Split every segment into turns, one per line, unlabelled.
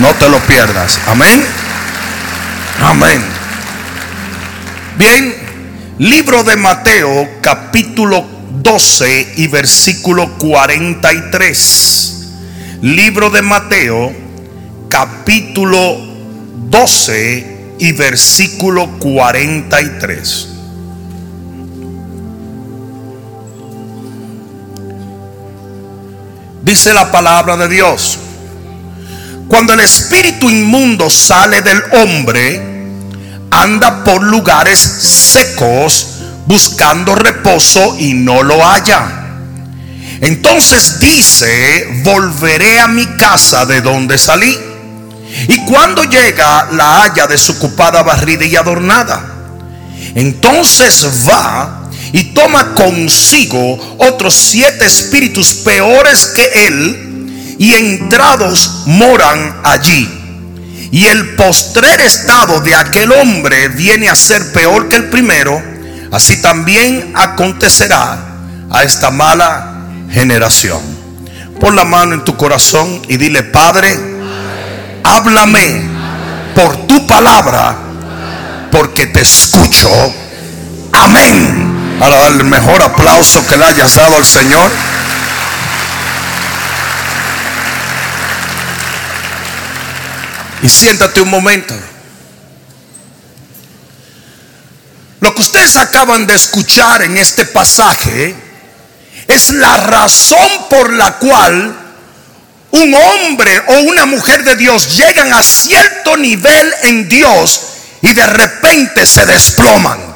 No te lo pierdas. Amén. Amén. Bien, libro de Mateo capítulo 12 y versículo 43. Libro de Mateo capítulo 12 y versículo 43. Dice la palabra de Dios. Cuando el espíritu inmundo sale del hombre, anda por lugares secos buscando reposo y no lo halla. Entonces dice, volveré a mi casa de donde salí. Y cuando llega, la halla desocupada, barrida y adornada. Entonces va y toma consigo otros siete espíritus peores que él y entrados moran allí. Y el postrer estado de aquel hombre viene a ser peor que el primero, así también acontecerá a esta mala generación. Pon la mano en tu corazón y dile, Padre, háblame por tu palabra, porque te escucho. Amén. Para darle el mejor aplauso que le hayas dado al Señor. Y siéntate un momento. Lo que ustedes acaban de escuchar en este pasaje es la razón por la cual un hombre o una mujer de Dios llegan a cierto nivel en Dios y de repente se desploman.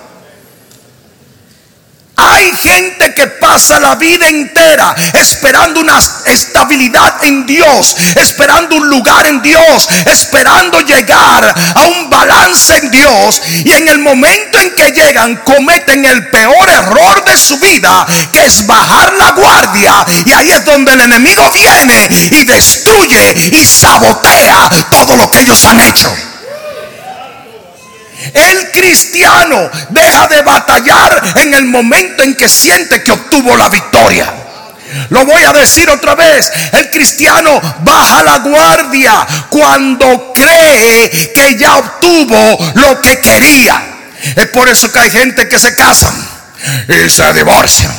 Hay gente que pasa la vida entera esperando una estabilidad en Dios, esperando un lugar en Dios, esperando llegar a un balance en Dios. Y en el momento en que llegan cometen el peor error de su vida, que es bajar la guardia. Y ahí es donde el enemigo viene y destruye y sabotea todo lo que ellos han hecho. El cristiano deja de batallar en el momento en que siente que obtuvo la victoria. Lo voy a decir otra vez. El cristiano baja la guardia cuando cree que ya obtuvo lo que quería. Es por eso que hay gente que se casan y se divorcian.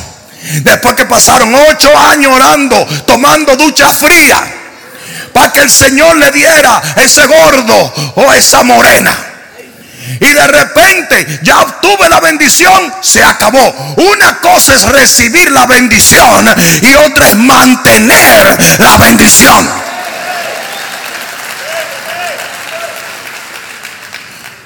Después que pasaron ocho años orando, tomando ducha fría, para que el Señor le diera ese gordo o esa morena y de repente ya obtuve la bendición, se acabó. Una cosa es recibir la bendición y otra es mantener la bendición.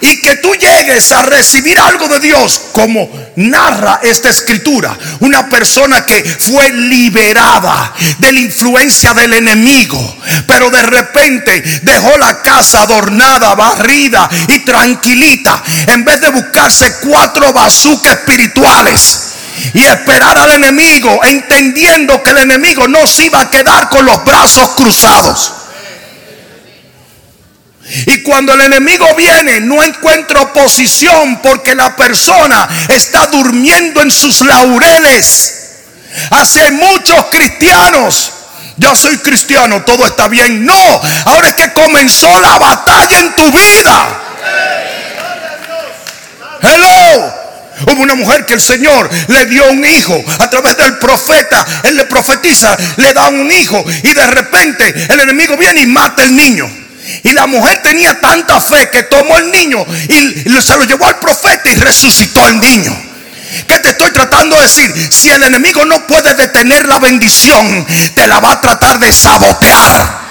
Y que tú llegues a recibir algo de Dios, como narra esta escritura, una persona que fue liberada de la influencia del enemigo, pero de repente dejó la casa adornada, barrida y tranquilita, en vez de buscarse cuatro bazucas espirituales y esperar al enemigo, entendiendo que el enemigo no se iba a quedar con los brazos cruzados. Y cuando el enemigo viene, no encuentra oposición porque la persona está durmiendo en sus laureles. Hace muchos cristianos. Ya soy cristiano, todo está bien. No, ahora es que comenzó la batalla en tu vida. Hello. Hubo una mujer que el Señor le dio un hijo a través del profeta. Él le profetiza, le da un hijo y de repente el enemigo viene y mata al niño. Y la mujer tenía tanta fe que tomó el niño y se lo llevó al profeta y resucitó el niño. ¿Qué te estoy tratando de decir? Si el enemigo no puede detener la bendición, te la va a tratar de sabotear.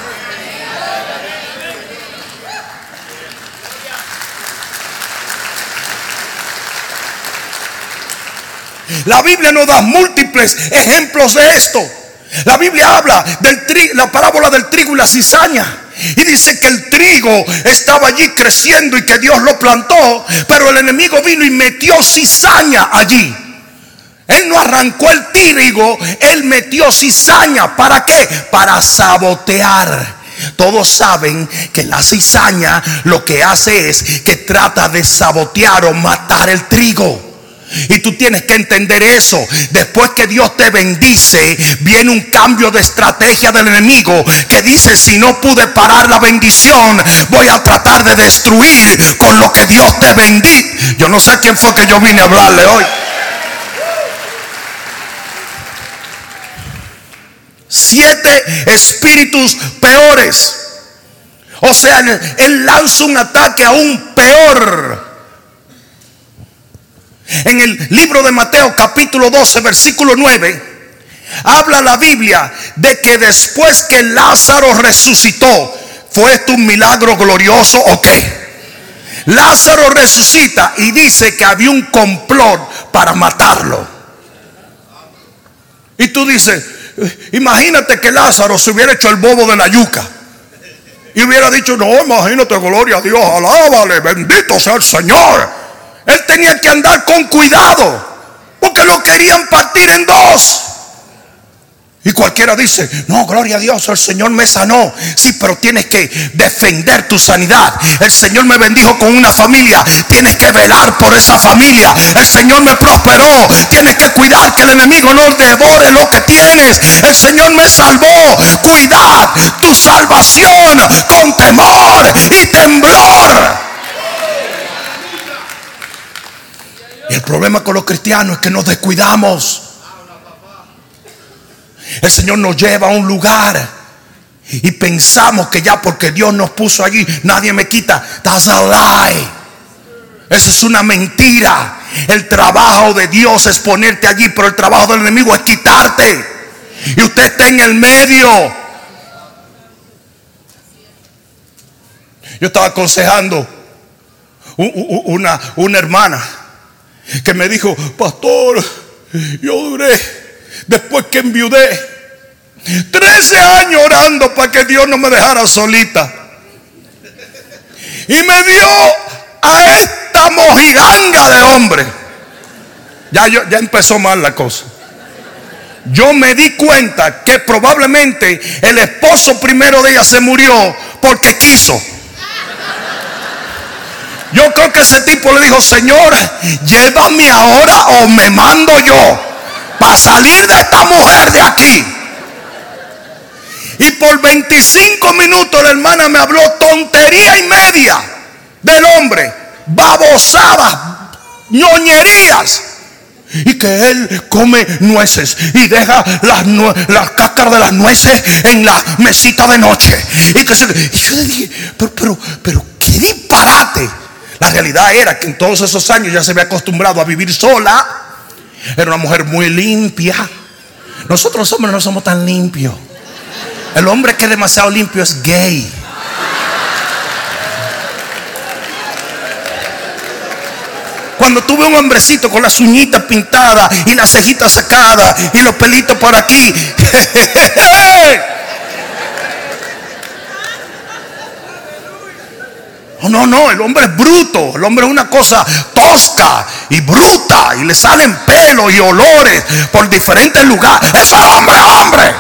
La Biblia nos da múltiples ejemplos de esto. La Biblia habla de la parábola del trigo y la cizaña. Y dice que el trigo estaba allí creciendo y que Dios lo plantó, pero el enemigo vino y metió cizaña allí. Él no arrancó el trigo, él metió cizaña. ¿Para qué? Para sabotear. Todos saben que la cizaña lo que hace es que trata de sabotear o matar el trigo. Y tú tienes que entender eso. Después que Dios te bendice, viene un cambio de estrategia del enemigo que dice, si no pude parar la bendición, voy a tratar de destruir con lo que Dios te bendice. Yo no sé quién fue que yo vine a hablarle hoy. Siete espíritus peores. O sea, él lanza un ataque aún peor. En el libro de Mateo capítulo 12 versículo 9 habla la Biblia de que después que Lázaro resucitó, ¿fue esto un milagro glorioso o qué? Lázaro resucita y dice que había un complot para matarlo. Y tú dices, imagínate que Lázaro se hubiera hecho el bobo de la yuca. Y hubiera dicho, no, imagínate, gloria a Dios, alábale, bendito sea el Señor. Él tenía que andar con cuidado, porque lo querían partir en dos. Y cualquiera dice, no, gloria a Dios, el Señor me sanó. Sí, pero tienes que defender tu sanidad. El Señor me bendijo con una familia. Tienes que velar por esa familia. El Señor me prosperó. Tienes que cuidar que el enemigo no devore lo que tienes. El Señor me salvó. Cuidad tu salvación con temor y temblor. El problema con los cristianos es que nos descuidamos. El Señor nos lleva a un lugar y pensamos que ya porque Dios nos puso allí, nadie me quita. That's a lie. Esa es una mentira. El trabajo de Dios es ponerte allí, pero el trabajo del enemigo es quitarte. Y usted está en el medio. Yo estaba aconsejando una, una hermana que me dijo, pastor, yo duré, después que enviudé, 13 años orando para que Dios no me dejara solita. Y me dio a esta mojiganga de hombre. Ya, ya empezó mal la cosa. Yo me di cuenta que probablemente el esposo primero de ella se murió porque quiso. Yo creo que ese tipo le dijo, Señor, llévame ahora o me mando yo para salir de esta mujer de aquí. Y por 25 minutos la hermana me habló tontería y media del hombre, babosadas, ñoñerías. Y que él come nueces y deja las, las cáscaras de las nueces en la mesita de noche. Y que se, y yo le dije, pero, pero, pero, qué disparate. La realidad era que en todos esos años ya se había acostumbrado a vivir sola. Era una mujer muy limpia. Nosotros los hombres no somos tan limpios. El hombre que es demasiado limpio es gay. Cuando tuve un hombrecito con las uñitas pintadas y las cejitas sacadas y los pelitos por aquí. No, no, no, el hombre es bruto. El hombre es una cosa tosca y bruta. Y le salen pelos y olores por diferentes lugares. Eso es hombre, hombre.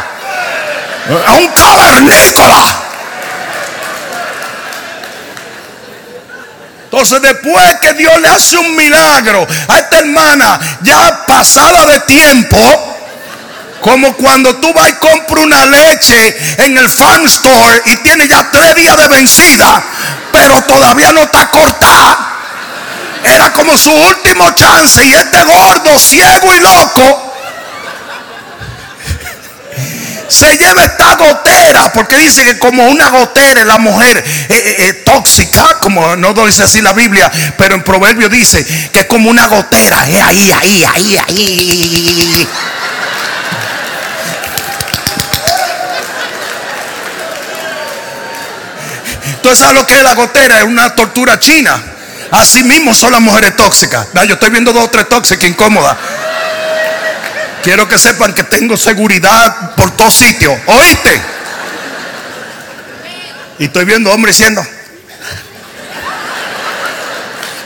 Es un cavernícola. Entonces después que Dios le hace un milagro a esta hermana ya pasada de tiempo, como cuando tú vas y compras una leche en el farm store y tiene ya tres días de vencida, pero todavía no está cortada. Era como su último chance y este gordo, ciego y loco, se lleva esta gotera, porque dice que como una gotera la mujer eh, eh, eh, tóxica, como no dice así la Biblia, pero en Proverbio dice que como una gotera, es ahí, ahí, ahí, ahí. Entonces, ¿sabes lo que es la gotera? Es una tortura china. Así mismo son las mujeres tóxicas. Yo estoy viendo dos o tres tóxicas incómodas. Quiero que sepan que tengo seguridad por todos sitios. ¿Oíste? Y estoy viendo hombres diciendo.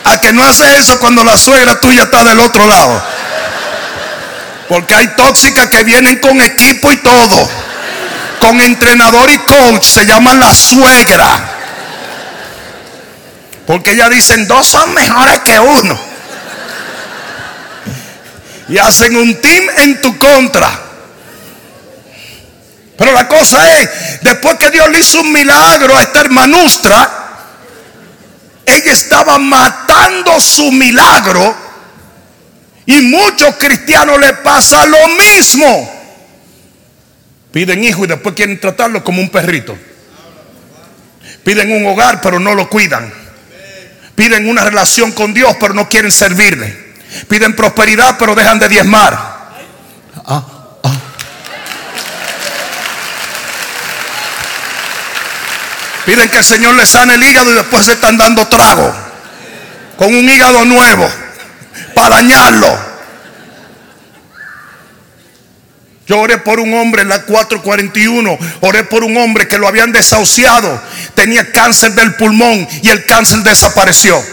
A que no hace eso cuando la suegra tuya está del otro lado. Porque hay tóxicas que vienen con equipo y todo. Con entrenador y coach. Se llaman la suegra. Porque ellas dicen, dos son mejores que uno. y hacen un team en tu contra. Pero la cosa es, después que Dios le hizo un milagro a esta hermanustra, ella estaba matando su milagro y muchos cristianos le pasa lo mismo. Piden hijo y después quieren tratarlo como un perrito. Piden un hogar pero no lo cuidan. Piden una relación con Dios pero no quieren servirle. Piden prosperidad pero dejan de diezmar. Ah, ah. Piden que el Señor les sane el hígado y después se están dando trago con un hígado nuevo para dañarlo. Yo oré por un hombre en la 441, oré por un hombre que lo habían desahuciado, tenía cáncer del pulmón y el cáncer desapareció.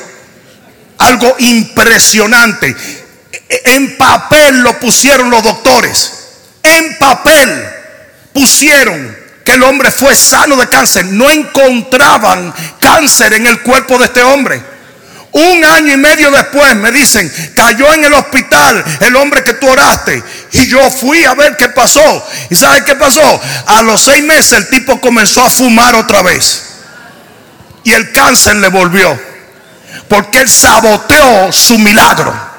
Algo impresionante. En papel lo pusieron los doctores. En papel pusieron que el hombre fue sano de cáncer. No encontraban cáncer en el cuerpo de este hombre. Un año y medio después me dicen, cayó en el hospital el hombre que tú oraste. Y yo fui a ver qué pasó. ¿Y sabes qué pasó? A los seis meses el tipo comenzó a fumar otra vez. Y el cáncer le volvió. Porque él saboteó su milagro.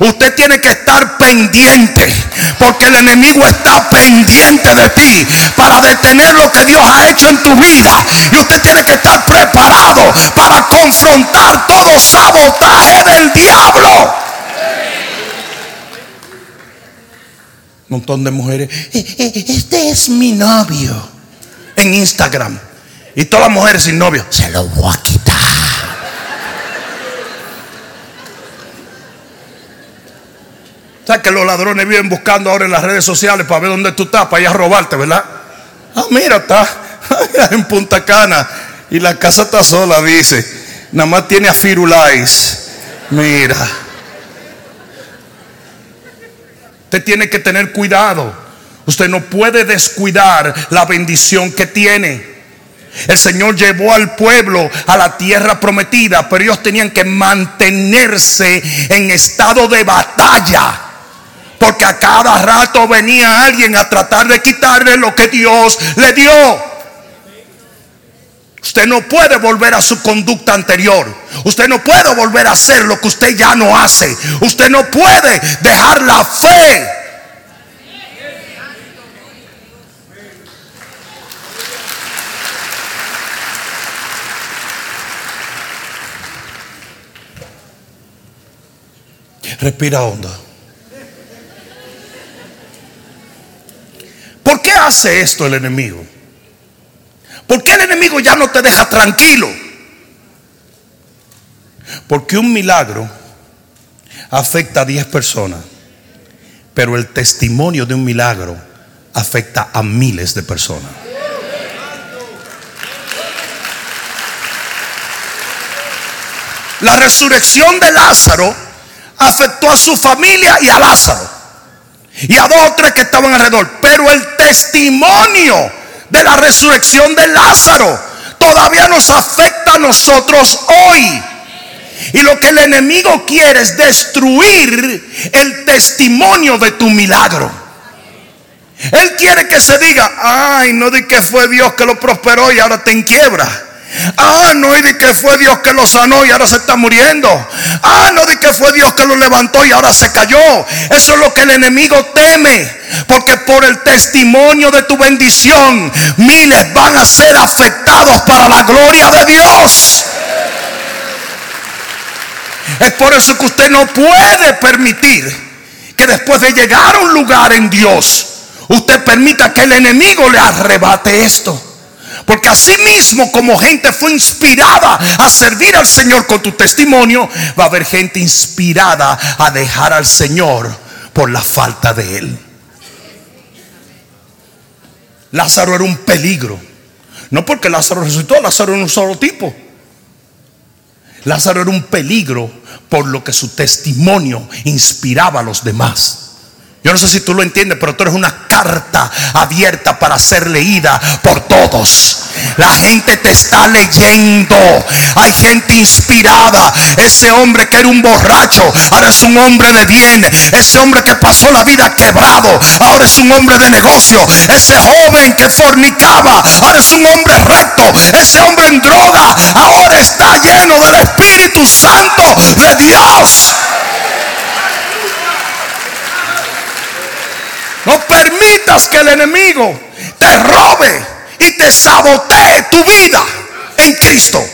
Usted tiene que estar pendiente porque el enemigo está pendiente de ti para detener lo que Dios ha hecho en tu vida. Y usted tiene que estar preparado para confrontar todo sabotaje del diablo. Un montón de mujeres. Eh, eh, este es mi novio en Instagram. Y todas las mujeres sin novio. Se lo voy a quitar. ¿Sabes que los ladrones viven buscando ahora en las redes sociales para ver dónde tú estás, para ir a robarte, verdad? Ah, mira, está en Punta Cana y la casa está sola, dice. Nada más tiene a Firulais. Mira. Usted tiene que tener cuidado. Usted no puede descuidar la bendición que tiene. El Señor llevó al pueblo a la tierra prometida, pero ellos tenían que mantenerse en estado de batalla. Porque a cada rato venía alguien a tratar de quitarle lo que Dios le dio. Usted no puede volver a su conducta anterior. Usted no puede volver a hacer lo que usted ya no hace. Usted no puede dejar la fe. Respira hondo. ¿Por qué hace esto el enemigo? ¿Por qué el enemigo ya no te deja tranquilo? Porque un milagro afecta a 10 personas, pero el testimonio de un milagro afecta a miles de personas. La resurrección de Lázaro afectó a su familia y a Lázaro y a dos o tres que estaban alrededor. Pero el testimonio de la resurrección de Lázaro todavía nos afecta a nosotros hoy. Y lo que el enemigo quiere es destruir el testimonio de tu milagro. Él quiere que se diga, ay, no di que fue Dios que lo prosperó y ahora te en quiebra. Ah, no di que fue Dios que lo sanó y ahora se está muriendo. Ah, no di que fue Dios que lo levantó y ahora se cayó. Eso es lo que el enemigo teme. Porque por el testimonio de tu bendición, miles van a ser afectados para la gloria de Dios. Es por eso que usted no puede permitir que después de llegar a un lugar en Dios, usted permita que el enemigo le arrebate esto. Porque así mismo como gente fue inspirada a servir al Señor con tu testimonio, va a haber gente inspirada a dejar al Señor por la falta de Él. Lázaro era un peligro. No porque Lázaro resucitó, Lázaro era un solo tipo. Lázaro era un peligro por lo que su testimonio inspiraba a los demás. Yo no sé si tú lo entiendes, pero tú eres una carta abierta para ser leída por todos. La gente te está leyendo. Hay gente inspirada. Ese hombre que era un borracho, ahora es un hombre de bien. Ese hombre que pasó la vida quebrado, ahora es un hombre de negocio. Ese joven que fornicaba, ahora es un hombre recto. Ese hombre en droga, ahora está lleno del Espíritu Santo de Dios. No permitas que el enemigo te robe y te sabotee tu vida en Cristo.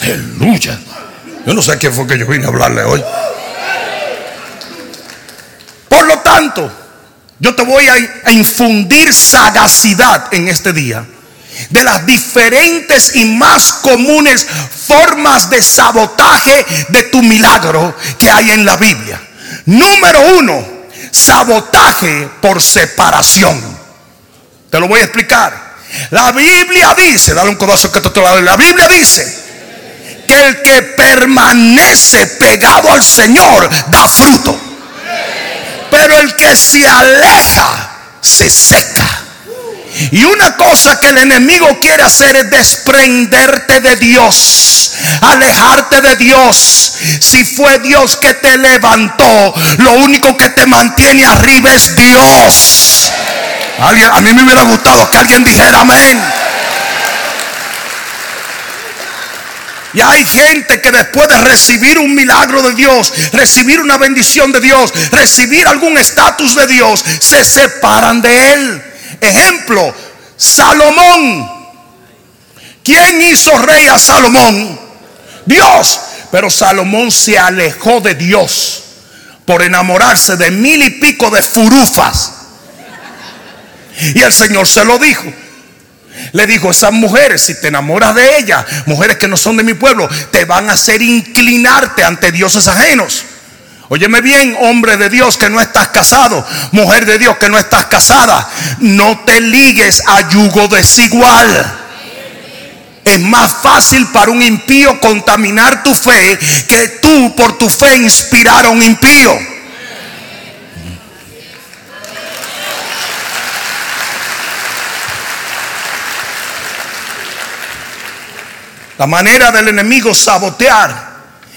Aleluya. Yo no sé quién fue que yo vine a hablarle hoy. Por lo tanto, yo te voy a, infundir sagacidad en este día de las diferentes y más comunes formas de sabotaje de tu milagro que hay en la Biblia. Número uno, sabotaje por separación. Te lo voy a explicar. La Biblia dice, dale un codazo que te lo La Biblia dice que el que permanece pegado al Señor da fruto. Pero el que se aleja se seca. Y una cosa que el enemigo quiere hacer es desprenderte de Dios, alejarte de Dios. Si fue Dios que te levantó, lo único que te mantiene arriba es Dios. a mí me hubiera gustado que alguien dijera amén. Y hay gente que después de recibir un milagro de Dios, recibir una bendición de Dios, recibir algún estatus de Dios, se separan de Él. Ejemplo, Salomón. ¿Quién hizo rey a Salomón? Dios. Pero Salomón se alejó de Dios por enamorarse de mil y pico de furufas. Y el Señor se lo dijo. Le dijo, esas mujeres, si te enamoras de ellas, mujeres que no son de mi pueblo, te van a hacer inclinarte ante dioses ajenos. Óyeme bien, hombre de Dios que no estás casado, mujer de Dios que no estás casada, no te ligues a yugo desigual. Es más fácil para un impío contaminar tu fe que tú por tu fe inspirar a un impío. La manera del enemigo sabotear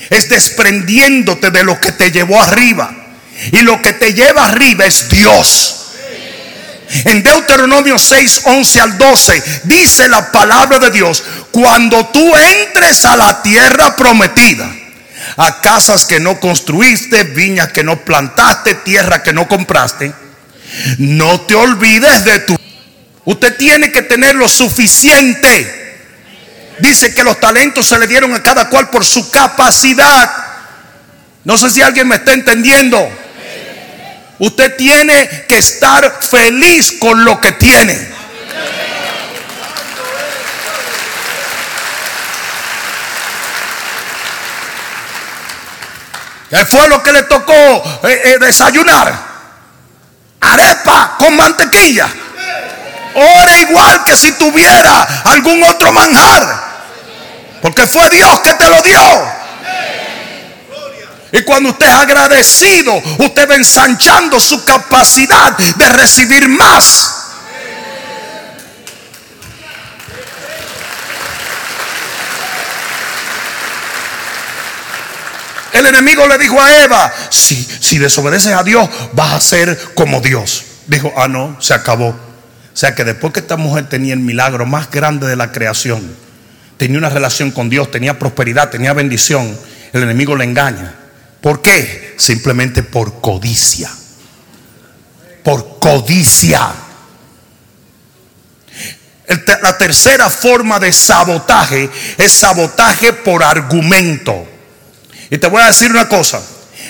es desprendiéndote de lo que te llevó arriba. Y lo que te lleva arriba es Dios. En Deuteronomio 6, 11 al 12 dice la palabra de Dios, cuando tú entres a la tierra prometida, a casas que no construiste, viñas que no plantaste, tierra que no compraste, no te olvides de tu... Usted tiene que tener lo suficiente Dice que los talentos se le dieron a cada cual por su capacidad. No sé si alguien me está entendiendo. Usted tiene que estar feliz con lo que tiene. ¿Qué fue lo que le tocó eh, eh, desayunar? Arepa con mantequilla. Ora igual que si tuviera algún otro manjar. Porque fue Dios que te lo dio. Y cuando usted es agradecido, usted va ensanchando su capacidad de recibir más. El enemigo le dijo a Eva, si, si desobedeces a Dios, vas a ser como Dios. Dijo, ah, no, se acabó. O sea que después que esta mujer tenía el milagro más grande de la creación, tenía una relación con Dios, tenía prosperidad, tenía bendición, el enemigo le engaña. ¿Por qué? Simplemente por codicia. Por codicia. La tercera forma de sabotaje es sabotaje por argumento. Y te voy a decir una cosa.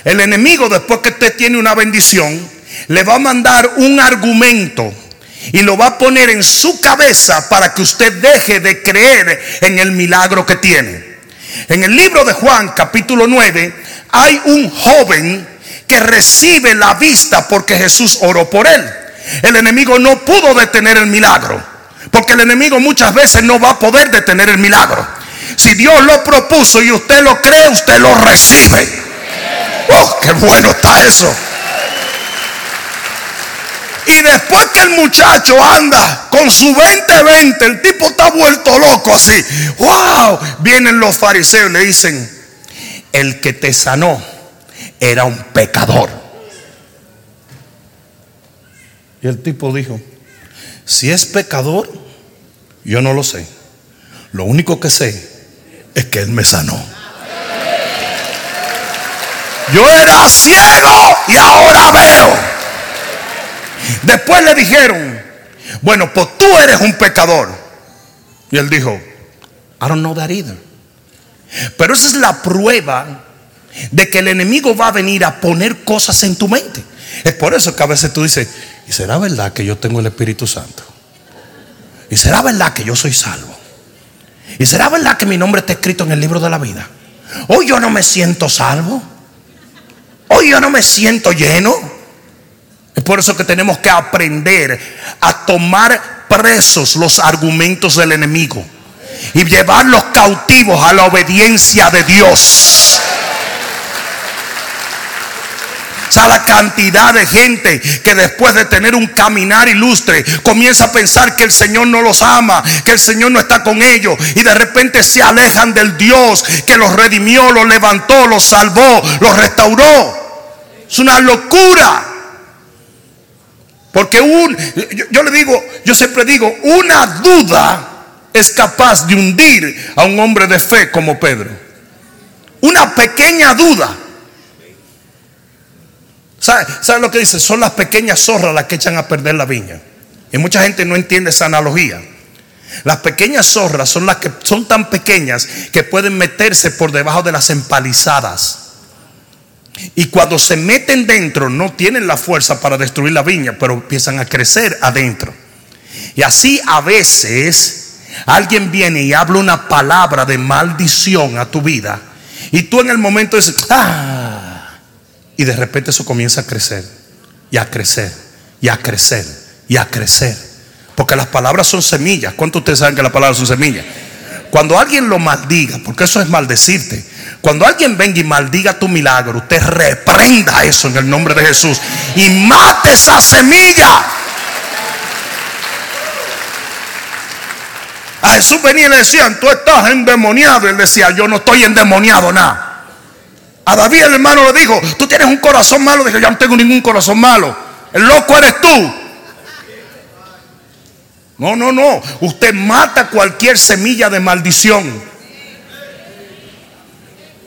El enemigo después que usted tiene una bendición, le va a mandar un argumento y lo va a poner en su cabeza para que usted deje de creer en el milagro que tiene. En el libro de Juan capítulo 9 hay un joven que recibe la vista porque Jesús oró por él. El enemigo no pudo detener el milagro, porque el enemigo muchas veces no va a poder detener el milagro. Si Dios lo propuso y usted lo cree, usted lo recibe. ¡Oh, qué bueno está eso! Y después que el muchacho anda con su 20-20, el tipo está vuelto loco así. ¡Wow! Vienen los fariseos y le dicen, el que te sanó era un pecador. Y el tipo dijo, si es pecador, yo no lo sé. Lo único que sé es que Él me sanó. Yo era ciego y ahora veo. Después le dijeron, bueno, pues tú eres un pecador. Y él dijo, I don't know that either. Pero esa es la prueba de que el enemigo va a venir a poner cosas en tu mente. Es por eso que a veces tú dices, ¿y será verdad que yo tengo el Espíritu Santo? ¿Y será verdad que yo soy salvo? ¿Y será verdad que mi nombre está escrito en el libro de la vida? Hoy yo no me siento salvo. Hoy yo no me siento lleno. Es por eso que tenemos que aprender a tomar presos los argumentos del enemigo y llevarlos cautivos a la obediencia de Dios. O sea, la cantidad de gente que después de tener un caminar ilustre comienza a pensar que el Señor no los ama, que el Señor no está con ellos y de repente se alejan del Dios que los redimió, los levantó, los salvó, los restauró. Es una locura. Porque un, yo, le digo, yo siempre digo, una duda es capaz de hundir a un hombre de fe como Pedro. Una pequeña duda. ¿Sabe, lo que dice? Son las pequeñas zorras las que echan a perder la viña. Y mucha gente no entiende esa analogía. Las pequeñas zorras son las que son tan pequeñas que pueden meterse por debajo de las empalizadas. Y cuando se meten dentro no tienen la fuerza para destruir la viña, pero empiezan a crecer adentro. Y así a veces alguien viene y habla una palabra de maldición a tu vida. Y tú en el momento dices, ah, y de repente eso comienza a crecer y a crecer y a crecer y a crecer. Porque las palabras son semillas. ¿Cuántos ustedes saben que las palabras son semillas? Cuando alguien lo maldiga, porque eso es maldecirte. Cuando alguien venga y maldiga tu milagro, usted reprenda eso en el nombre de Jesús y mate esa semilla. A Jesús venía y le decían, tú estás endemoniado. Y él decía, yo no estoy endemoniado nada. A David el hermano le dijo, tú tienes un corazón malo. Dijo, yo no tengo ningún corazón malo. El loco eres tú. No, no, no. Usted mata cualquier semilla de maldición.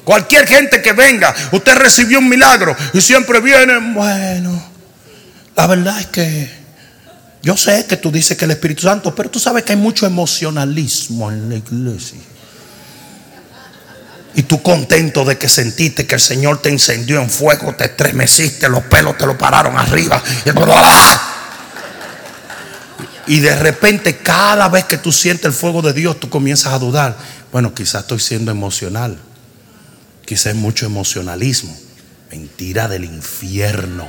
Cualquier gente que venga, usted recibió un milagro y siempre viene, bueno, la verdad es que yo sé que tú dices que el Espíritu Santo, pero tú sabes que hay mucho emocionalismo en la iglesia. Y tú contento de que sentiste que el Señor te encendió en fuego, te estremeciste, los pelos te lo pararon arriba. Y de repente cada vez que tú sientes el fuego de Dios, tú comienzas a dudar. Bueno, quizás estoy siendo emocional. Quizás es mucho emocionalismo. Mentira del infierno.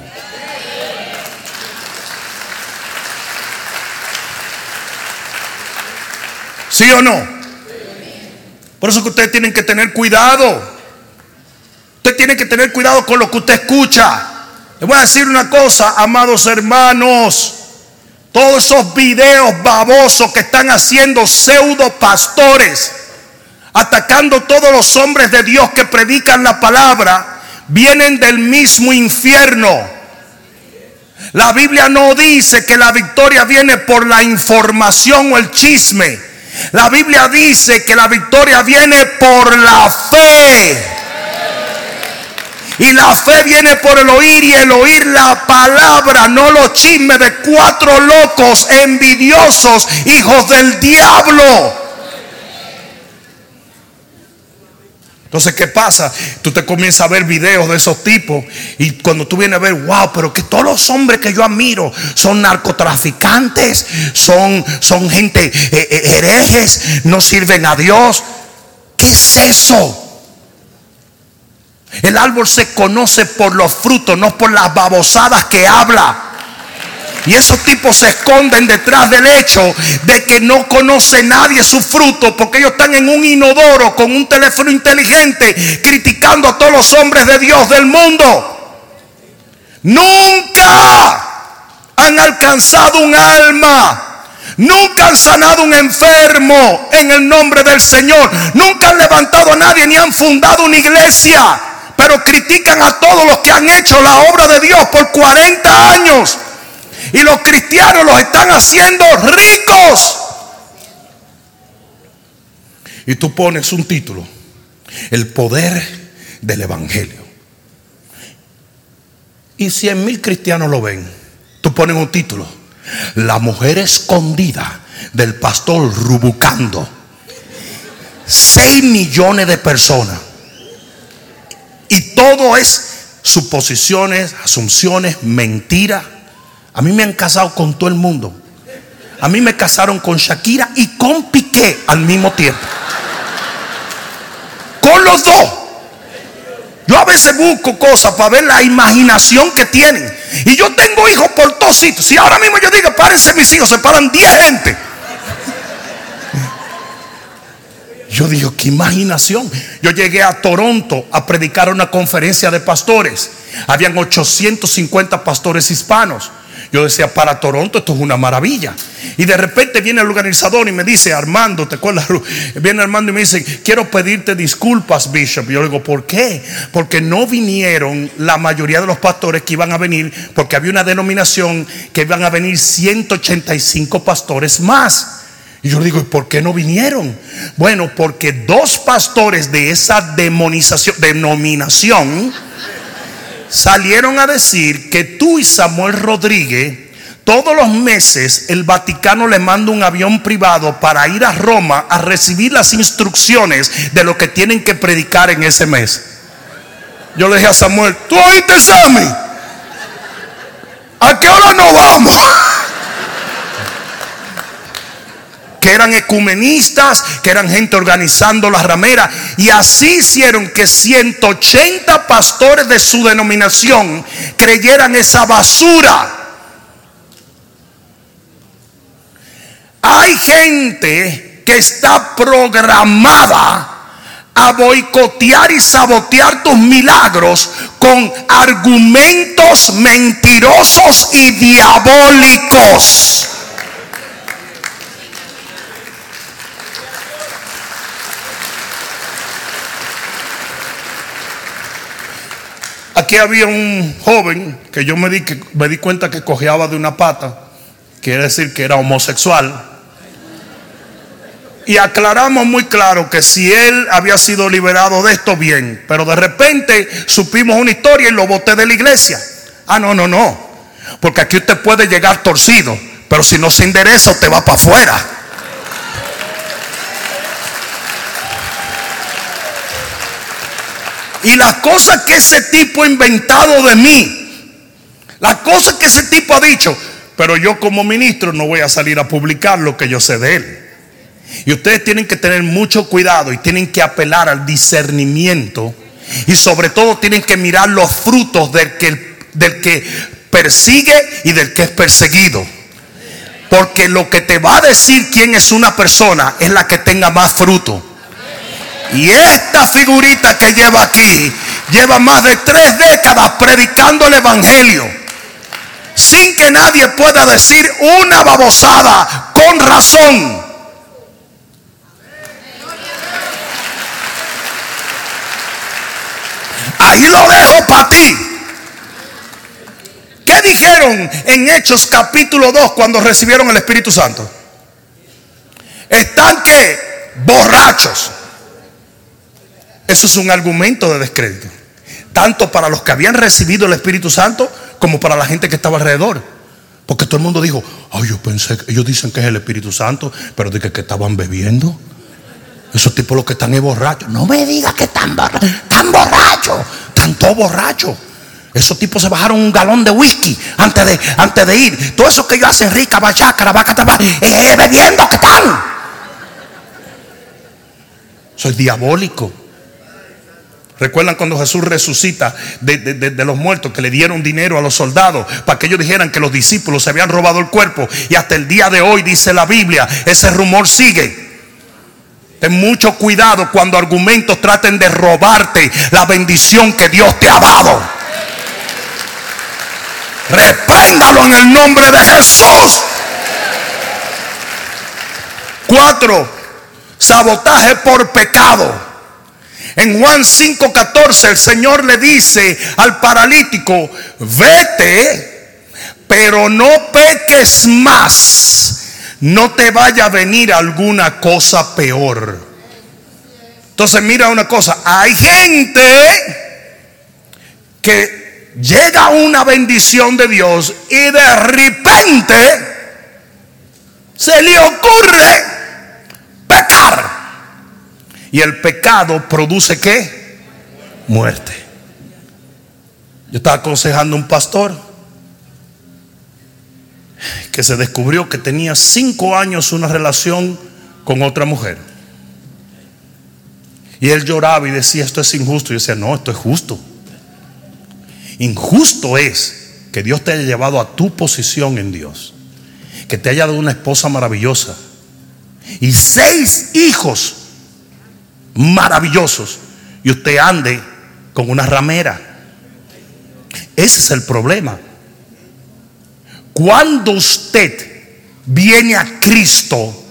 ¿Sí o no? Por eso que ustedes tienen que tener cuidado. Usted tiene que tener cuidado con lo que usted escucha. Les voy a decir una cosa, amados hermanos. Todos esos videos babosos que están haciendo pseudo pastores, atacando todos los hombres de Dios que predican la palabra, vienen del mismo infierno. La Biblia no dice que la victoria viene por la información o el chisme. La Biblia dice que la victoria viene por la fe. Y la fe viene por el oír y el oír la palabra, no los chismes de cuatro locos envidiosos, hijos del diablo. Entonces, ¿qué pasa? Tú te comienzas a ver videos de esos tipos y cuando tú vienes a ver, wow, pero que todos los hombres que yo admiro son narcotraficantes, son, son gente eh, eh, herejes, no sirven a Dios. ¿Qué es eso? El árbol se conoce por los frutos, no por las babosadas que habla. Y esos tipos se esconden detrás del hecho de que no conoce nadie su fruto porque ellos están en un inodoro con un teléfono inteligente criticando a todos los hombres de Dios del mundo. Nunca han alcanzado un alma. Nunca han sanado un enfermo en el nombre del Señor. Nunca han levantado a nadie ni han fundado una iglesia. Pero critican a todos los que han hecho la obra de Dios por 40 años. Y los cristianos los están haciendo ricos. Y tú pones un título. El poder del Evangelio. Y cien mil cristianos lo ven. Tú pones un título. La mujer escondida del pastor Rubucando. 6 millones de personas. Y todo es suposiciones, asunciones, mentiras a mí me han casado con todo el mundo. A mí me casaron con Shakira y con Piqué al mismo tiempo. Con los dos. Yo a veces busco cosas para ver la imaginación que tienen. Y yo tengo hijos por todos sitios. Si ahora mismo yo digo, párense mis hijos, se paran 10 gente. Yo digo, qué imaginación. Yo llegué a Toronto a predicar una conferencia de pastores. Habían 850 pastores hispanos. Yo decía, para Toronto esto es una maravilla. Y de repente viene el organizador y me dice, Armando, ¿te acuerdas? Viene Armando y me dice, quiero pedirte disculpas, Bishop. Yo le digo, ¿por qué? Porque no vinieron la mayoría de los pastores que iban a venir, porque había una denominación que iban a venir 185 pastores más. Y yo digo, ¿y por qué no vinieron? Bueno, porque dos pastores de esa demonización, denominación salieron a decir que tú y Samuel Rodríguez, todos los meses el Vaticano le manda un avión privado para ir a Roma a recibir las instrucciones de lo que tienen que predicar en ese mes. Yo le dije a Samuel, ¿tú oíste Sammy? ¿A qué hora nos vamos? Que eran ecumenistas, que eran gente organizando las rameras. Y así hicieron que 180 pastores de su denominación creyeran esa basura. Hay gente que está programada a boicotear y sabotear tus milagros con argumentos mentirosos y diabólicos. Aquí había un joven que yo me di, que, me di cuenta que cojeaba de una pata, quiere decir que era homosexual. Y aclaramos muy claro que si él había sido liberado de esto, bien. Pero de repente supimos una historia y lo boté de la iglesia. Ah, no, no, no. Porque aquí usted puede llegar torcido. Pero si no se endereza, usted va para afuera. Y las cosas que ese tipo ha inventado de mí, las cosas que ese tipo ha dicho, pero yo como ministro no voy a salir a publicar lo que yo sé de él. Y ustedes tienen que tener mucho cuidado y tienen que apelar al discernimiento y sobre todo tienen que mirar los frutos del que, del que persigue y del que es perseguido. Porque lo que te va a decir quién es una persona es la que tenga más fruto. Y esta figurita que lleva aquí lleva más de tres décadas predicando el Evangelio. Sin que nadie pueda decir una babosada con razón. Ahí lo dejo para ti. ¿Qué dijeron en Hechos capítulo 2 cuando recibieron el Espíritu Santo? Están que borrachos. Eso es un argumento de descrédito. Tanto para los que habían recibido el Espíritu Santo como para la gente que estaba alrededor. Porque todo el mundo dijo, ay, yo pensé, ellos dicen que es el Espíritu Santo, pero dije que estaban bebiendo. Esos tipos los que están es borrachos. No me digas que están borrachos. Están borrachos. Están todos borrachos. Esos tipos se bajaron un galón de whisky antes de, antes de ir. Todo eso que ellos hacen rica, bachaca, vaca, eh, bebiendo que están. Soy diabólico. ¿Recuerdan cuando Jesús resucita de, de, los muertos que le dieron dinero a los soldados para que ellos dijeran que los discípulos se habían robado el cuerpo? Y hasta el día de hoy dice la Biblia, ese rumor sigue. Ten mucho cuidado cuando argumentos traten de robarte la bendición que Dios te ha dado. Repréndalo en el nombre de Jesús. Cuatro, sabotaje por pecado. En Juan 5:14 el Señor le dice al paralítico, vete, pero no peques más no te vaya a venir alguna cosa peor. Entonces mira una cosa, hay gente que llega a una bendición de Dios y de repente se le ocurre pecar. Y el pecado produce qué? Muerte. Yo estaba aconsejando a un pastor que se descubrió que tenía cinco años una relación con otra mujer. Y él lloraba y decía, esto es injusto. Y yo decía, no, esto es justo. Injusto es que Dios te haya llevado a tu posición en Dios. Que te haya dado una esposa maravillosa. Y seis hijos maravillosos. Y usted ande con una ramera. Ese es el problema. Cuando usted viene a Cristo,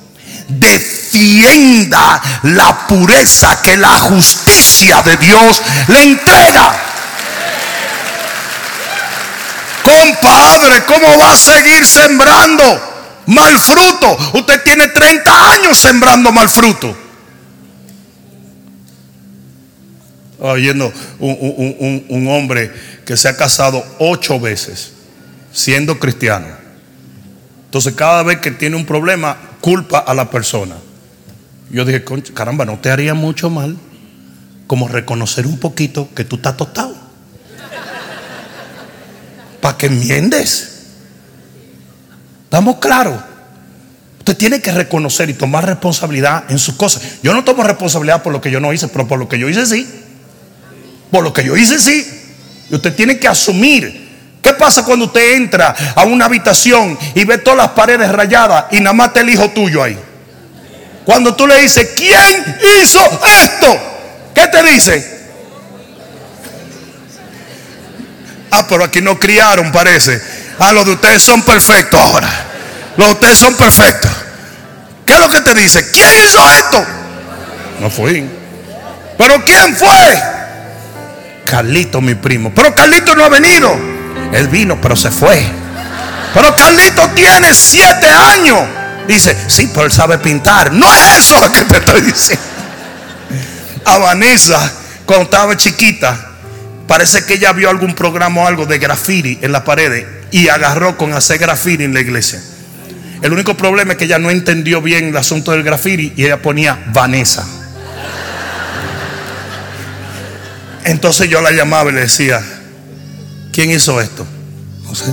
defienda la pureza que la justicia de Dios le entrega. Compadre, ¿cómo va a seguir sembrando mal fruto? Usted tiene 30 años sembrando mal fruto. Oyendo un, un hombre que se ha casado ocho veces siendo cristiano. Entonces cada vez que tiene un problema, culpa a la persona. Yo dije, caramba, no te haría mucho mal como reconocer un poquito que tú estás tostado. Para que enmiendes. ¿Estamos claros? Usted tiene que reconocer y tomar responsabilidad en sus cosas. Yo no tomo responsabilidad por lo que yo no hice, pero por lo que yo hice sí. Por lo que yo hice sí. Y usted tiene que asumir ¿Qué pasa cuando usted entra a una habitación y ve todas las paredes rayadas y nada más está el hijo tuyo ahí? Cuando tú le dices, ¿quién hizo esto? ¿Qué te dice? Ah, pero aquí no criaron, parece. Ah, los de ustedes son perfectos ahora. Los de ustedes son perfectos. ¿Qué es lo que te dice? ¿Quién hizo esto? No fui. ¿Pero quién fue? Carlito, mi primo. Pero Carlito no ha venido. Él vino, pero se fue. Pero Carlito tiene siete años. Dice, sí, pero él sabe pintar. No es eso lo que te estoy diciendo. A Vanessa, cuando estaba chiquita, parece que ella vio algún programa o algo de graffiti en la pared y agarró con hacer graffiti en la iglesia. El único problema es que ella no entendió bien el asunto del graffiti y ella ponía Vanessa. Entonces yo la llamaba y le decía, ¿Quién hizo esto? No sé.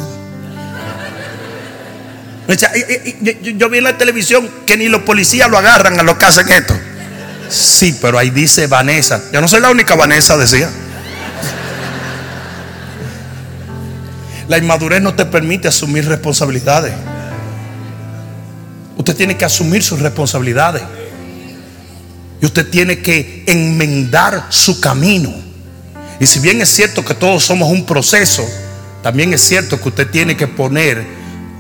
Yo, vi en la televisión que ni los policías lo agarran a los que hacen esto. Sí, pero ahí dice Vanessa. Yo no soy la única Vanessa, decía. La inmadurez no te permite asumir responsabilidades. Usted tiene que asumir sus responsabilidades. Y usted tiene que enmendar su camino. Y si bien es cierto que todos somos un proceso, también es cierto que usted tiene que poner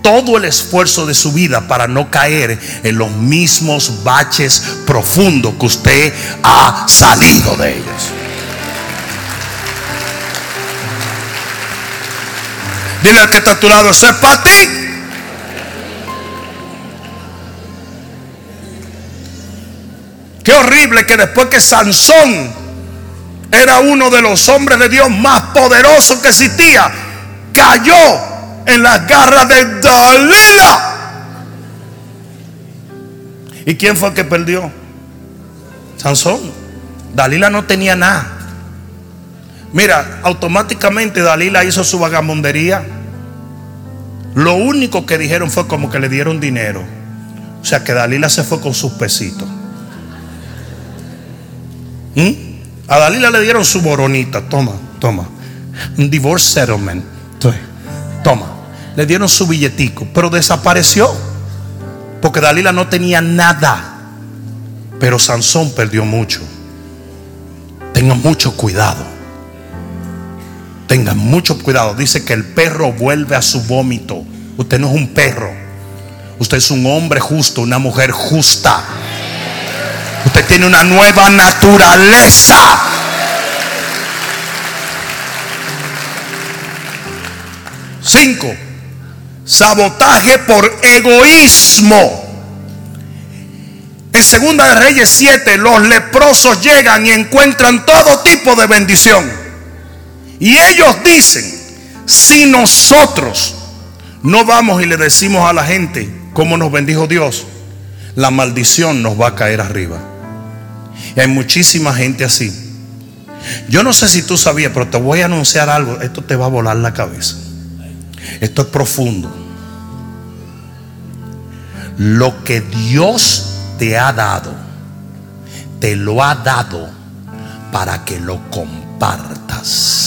todo el esfuerzo de su vida para no caer en los mismos baches profundos que usted ha salido de ellos. Dile al que está a tu lado, eso es para ti. Qué horrible que después que Sansón era uno de los hombres de Dios más poderosos que existía, cayó en las garras de Dalila. ¿Y quién fue el que perdió? Sansón. Dalila no tenía nada. Mira, automáticamente Dalila hizo su vagabundería. Lo único que dijeron fue como que le dieron dinero. O sea que Dalila se fue con sus pesitos. ¿Mm? A Dalila le dieron su boronita. Toma, toma. Un divorce settlement. Toma. Le dieron su billetico. Pero desapareció. Porque Dalila no tenía nada. Pero Sansón perdió mucho. Tengan mucho cuidado. Tengan mucho cuidado. Dice que el perro vuelve a su vómito. Usted no es un perro. Usted es un hombre justo, una mujer justa. Usted tiene una nueva naturaleza. Cinco, sabotaje por egoísmo. En Segunda de Reyes 7, los leprosos llegan y encuentran todo tipo de bendición. Y ellos dicen, si nosotros no vamos y le decimos a la gente cómo nos bendijo Dios, la maldición nos va a caer arriba. Y hay muchísima gente así. Yo no sé si tú sabías, pero te voy a anunciar algo. Esto te va a volar la cabeza. Esto es profundo. Lo que Dios te ha dado, te lo ha dado para que lo compartas.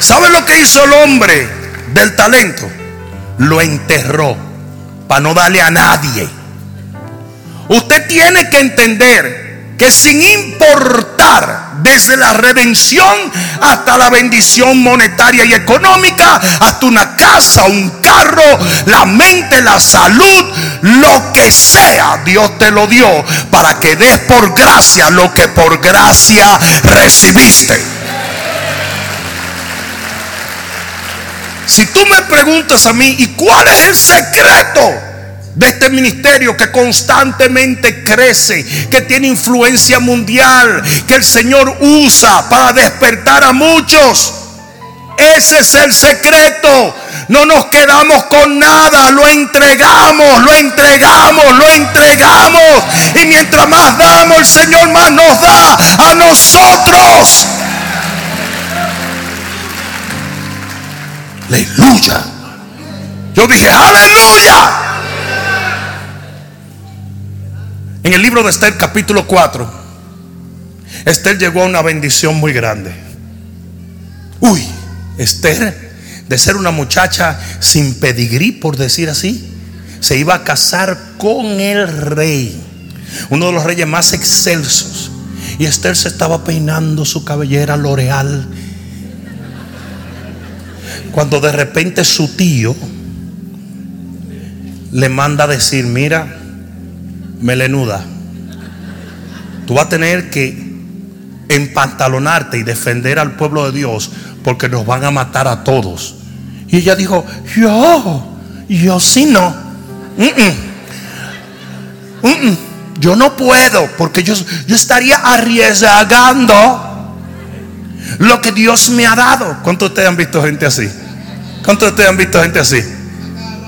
¿Sabe lo que hizo el hombre del talento? Lo enterró para no darle a nadie. Usted tiene que entender que sin importar desde la redención hasta la bendición monetaria y económica, hasta una casa, un carro, la mente, la salud, lo que sea, Dios te lo dio para que des por gracia lo que por gracia recibiste. Si tú me preguntas a mí, ¿y cuál es el secreto de este ministerio que constantemente crece, que tiene influencia mundial, que el Señor usa para despertar a muchos? Ese es el secreto. No nos quedamos con nada, lo entregamos, lo entregamos, lo entregamos. Y mientras más damos, el Señor más nos da a nosotros. Aleluya. Yo dije, aleluya. En el libro de Esther capítulo 4, Esther llegó a una bendición muy grande. Uy, Esther, de ser una muchacha sin pedigrí, por decir así, se iba a casar con el rey, uno de los reyes más excelsos. Y Esther se estaba peinando su cabellera L'Oreal cuando de repente su tío le manda a decir, mira, melenuda, tú vas a tener que empantalonarte y defender al pueblo de Dios porque nos van a matar a todos. Y ella dijo, yo, yo sí no. yo no puedo porque yo, yo estaría arriesgando lo que Dios me ha dado. ¿Cuántos de ustedes han visto gente así? ¿Cuántos de ustedes han visto gente así?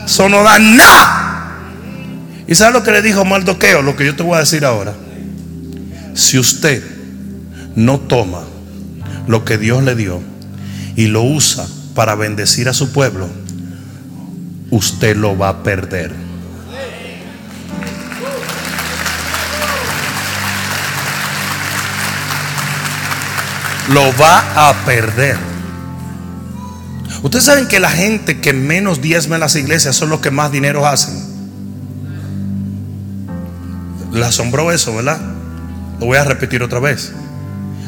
Eso no da nada. ¿Y sabe lo que le dijo Mardoqueo? Lo que yo te voy a decir ahora. Si usted no toma lo que Dios le dio y lo usa para bendecir a su pueblo, usted lo va a perder. Lo va a perder. Ustedes saben que la gente que menos diezma en las iglesias son los que más dinero hacen. Le asombró eso, ¿verdad? Lo voy a repetir otra vez.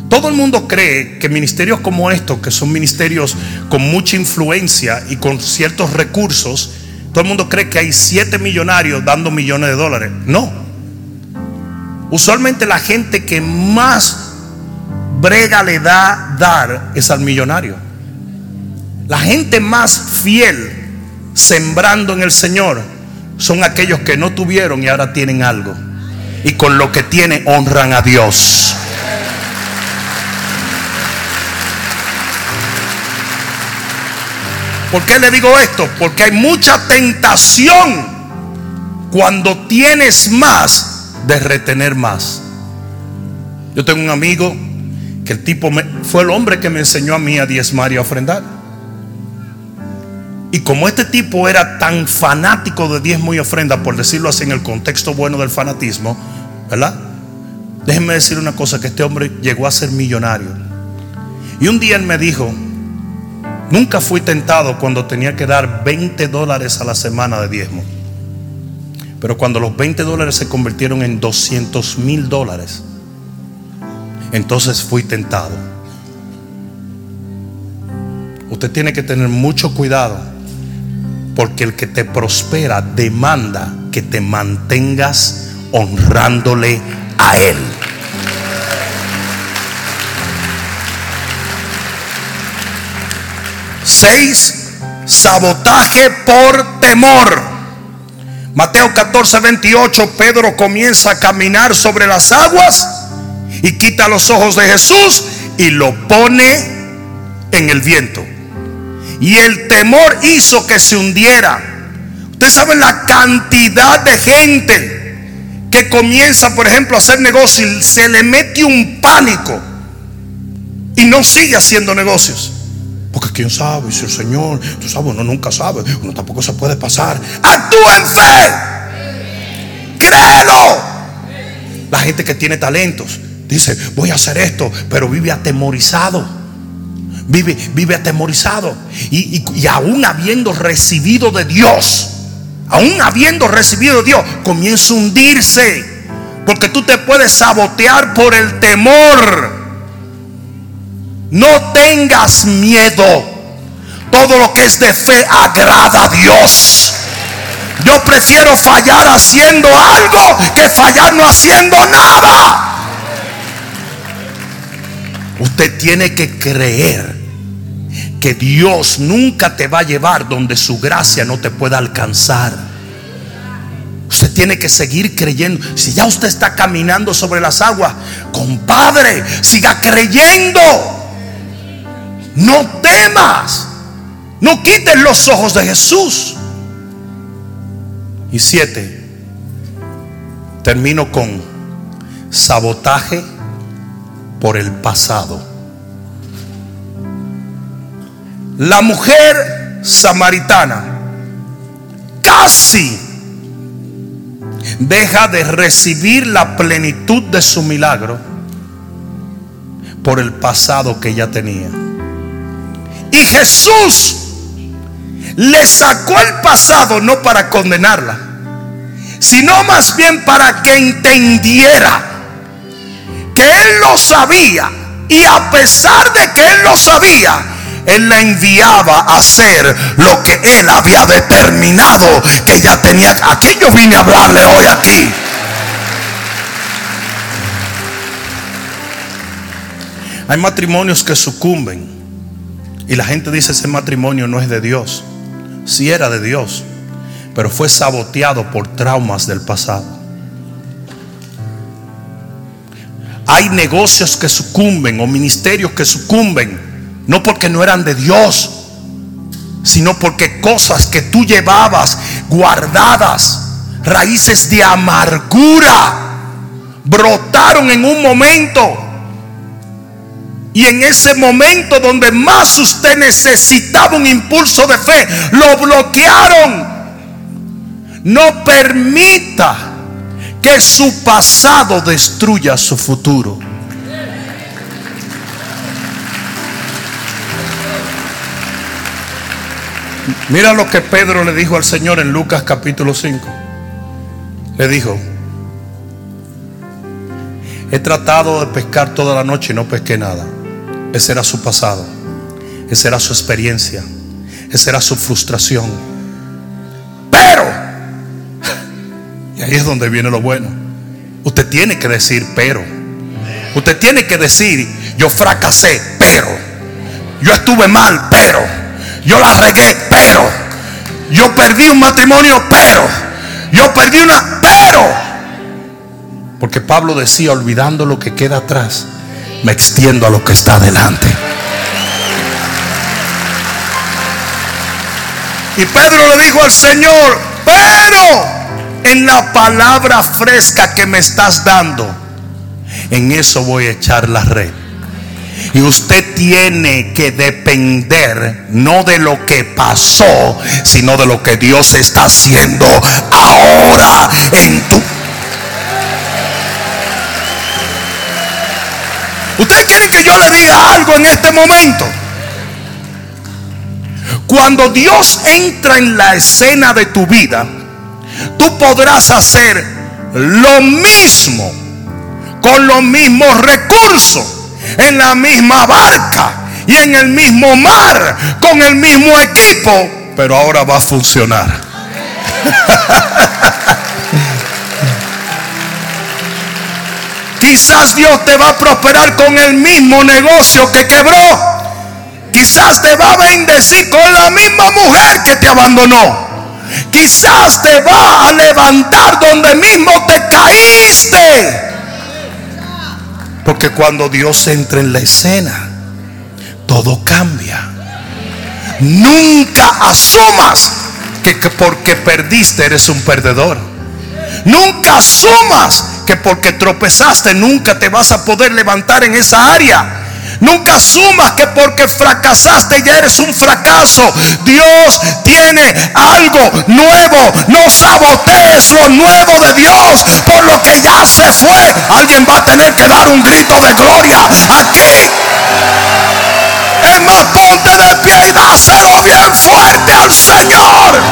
Todo el mundo cree que ministerios como estos, que son ministerios con mucha influencia y con ciertos recursos, todo el mundo cree que hay siete millonarios dando millones de dólares. No. Usualmente la gente que más brega le da dar es al millonario. La gente más fiel sembrando en el Señor son aquellos que no tuvieron y ahora tienen algo. Y con lo que tienen honran a Dios. ¿Por qué le digo esto? Porque hay mucha tentación cuando tienes más de retener más. Yo tengo un amigo que el tipo fue el hombre que me enseñó a mí a diezmar y a ofrendar. Y como este tipo era tan fanático de diezmo y ofrenda, por decirlo así en el contexto bueno del fanatismo, ¿verdad? Déjenme decir una cosa, que este hombre llegó a ser millonario. Y un día él me dijo, nunca fui tentado cuando tenía que dar 20 dólares a la semana de diezmo. Pero cuando los 20 dólares se convirtieron en 200 mil dólares, entonces fui tentado. Usted tiene que tener mucho cuidado porque el que te prospera demanda que te mantengas honrándole a Él. Seis, sabotaje por temor. Mateo 14, 28, Pedro comienza a caminar sobre las aguas y quita los ojos de Jesús y lo pone en el viento. Y el temor hizo que se hundiera. Ustedes saben la cantidad de gente que comienza, por ejemplo, a hacer negocios y se le mete un pánico y no sigue haciendo negocios. Porque quién sabe si el Señor, tú sabes, uno nunca sabe, uno tampoco se puede pasar. Actúa en fe. Créelo. La gente que tiene talentos dice, voy a hacer esto, pero vive atemorizado vive, vive atemorizado. Y, y, aún habiendo recibido de Dios, aún habiendo recibido de Dios, comienza a hundirse. Porque tú te puedes sabotear por el temor. No tengas miedo. Todo lo que es de fe agrada a Dios. Yo prefiero fallar haciendo algo que fallar no haciendo nada. Usted tiene que creer que Dios nunca te va a llevar donde su gracia no te pueda alcanzar. Usted tiene que seguir creyendo. Si ya usted está caminando sobre las aguas, compadre, siga creyendo. No temas. No quites los ojos de Jesús. Y siete, termino con sabotaje por el pasado. La mujer samaritana casi deja de recibir la plenitud de su milagro por el pasado que ella tenía. Y Jesús le sacó el pasado no para condenarla, sino más bien para que entendiera que Él lo sabía. Y a pesar de que Él lo sabía, Él la enviaba a hacer lo que Él había determinado que ella tenía. Aquí yo vine a hablarle hoy aquí. Hay matrimonios que sucumben y la gente dice ese matrimonio no es de Dios. Si era de Dios, pero fue saboteado por traumas del pasado. Hay negocios que sucumben o ministerios que sucumben, no porque no eran de Dios, sino porque cosas que tú llevabas guardadas, raíces de amargura, brotaron en un momento. Y en ese momento donde más usted necesitaba un impulso de fe, lo bloquearon. No permita que su pasado destruya su futuro. Mira lo que Pedro le dijo al Señor en Lucas capítulo 5. Le dijo, he tratado de pescar toda la noche y no pesqué nada. Ese era su pasado, esa era su experiencia, esa era su frustración. Ahí es donde viene lo bueno. Usted tiene que decir pero. Usted tiene que decir, yo fracasé, pero. Yo estuve mal, pero. Yo la regué, pero. Yo perdí un matrimonio, pero. Yo perdí una, pero. Porque Pablo decía, olvidando lo que queda atrás, me extiendo a lo que está adelante. Y Pedro le dijo al Señor, pero en la palabra fresca que me estás dando, en eso voy a echar la red. Y usted tiene que depender no de lo que pasó, sino de lo que Dios está haciendo ahora en tu Ustedes quieren que yo le diga algo en este momento. Cuando Dios entra en la escena de tu vida, tú podrás hacer lo mismo con los mismos recursos, en la misma barca y en el mismo mar, con el mismo equipo, pero ahora va a funcionar. Quizás Dios te va a prosperar con el mismo negocio que quebró. Quizás te va a bendecir con la misma mujer que te abandonó. Quizás te va a levantar donde mismo te caíste. Porque cuando Dios entra en la escena, todo cambia. Nunca asumas que, que porque perdiste eres un perdedor. Nunca asumas que porque tropezaste nunca te vas a poder levantar en esa área. Nunca asumas que porque fracasaste ya eres un fracaso. Dios tiene algo nuevo. No sabotees lo nuevo de Dios por lo que ya se fue. Alguien va a tener que dar un grito de gloria aquí. Es más, ponte de pie y dáselo bien fuerte al Señor.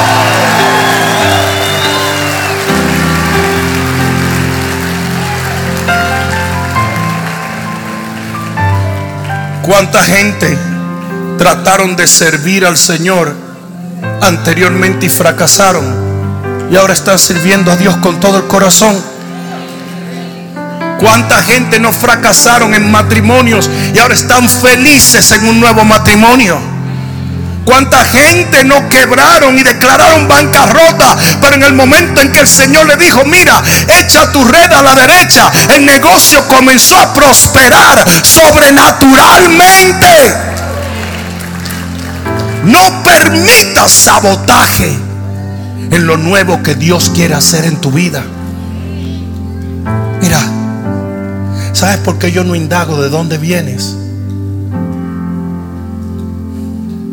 ¿Cuánta gente trataron de servir al Señor anteriormente y fracasaron? Y ahora están sirviendo a Dios con todo el corazón. ¿Cuánta gente no fracasaron en matrimonios y ahora están felices en un nuevo matrimonio? Cuánta gente no quebraron y declararon bancarrota, pero en el momento en que el Señor le dijo, mira, echa tu red a la derecha, el negocio comenzó a prosperar sobrenaturalmente. No permitas sabotaje en lo nuevo que Dios quiere hacer en tu vida. Mira, ¿sabes por qué yo no indago de dónde vienes?